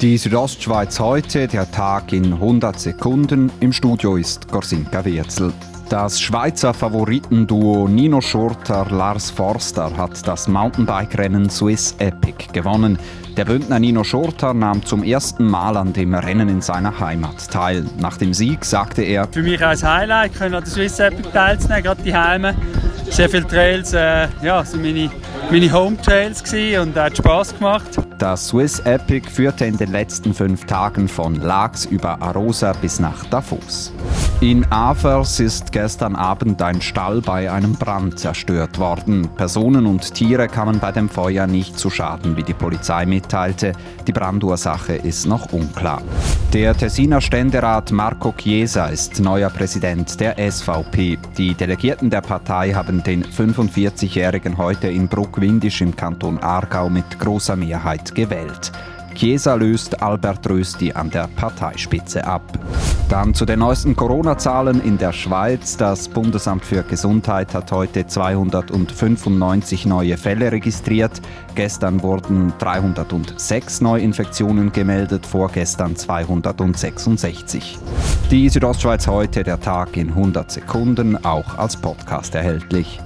Die Südostschweiz heute, der Tag in 100 Sekunden. Im Studio ist Gorsinka Wirzel. Das Schweizer Favoritenduo Nino Schurter Lars Forster hat das Mountainbike-Rennen Swiss Epic gewonnen. Der Bündner Nino Schurter nahm zum ersten Mal an dem Rennen in seiner Heimat teil. Nach dem Sieg sagte er: Für mich als Highlight können an der Swiss Epic teilzunehmen, gerade die Heime. Sehr viele Trails, äh, ja, sind meine, meine Home Trails und hat Spaß gemacht. Das Swiss Epic führte in den letzten fünf Tagen von Lax über Arosa bis nach Davos. In Avers ist gestern Abend ein Stall bei einem Brand zerstört worden. Personen und Tiere kamen bei dem Feuer nicht zu Schaden, wie die Polizei mitteilte. Die Brandursache ist noch unklar. Der Tessiner Ständerat Marco Chiesa ist neuer Präsident der SVP. Die Delegierten der Partei haben den 45-Jährigen heute in Bruckwindisch im Kanton Aargau mit großer Mehrheit gewählt. Chiesa löst Albert Rösti an der Parteispitze ab. Dann zu den neuesten Corona-Zahlen in der Schweiz. Das Bundesamt für Gesundheit hat heute 295 neue Fälle registriert. Gestern wurden 306 Neuinfektionen gemeldet, vorgestern 266. Die Südostschweiz heute, der Tag in 100 Sekunden, auch als Podcast erhältlich.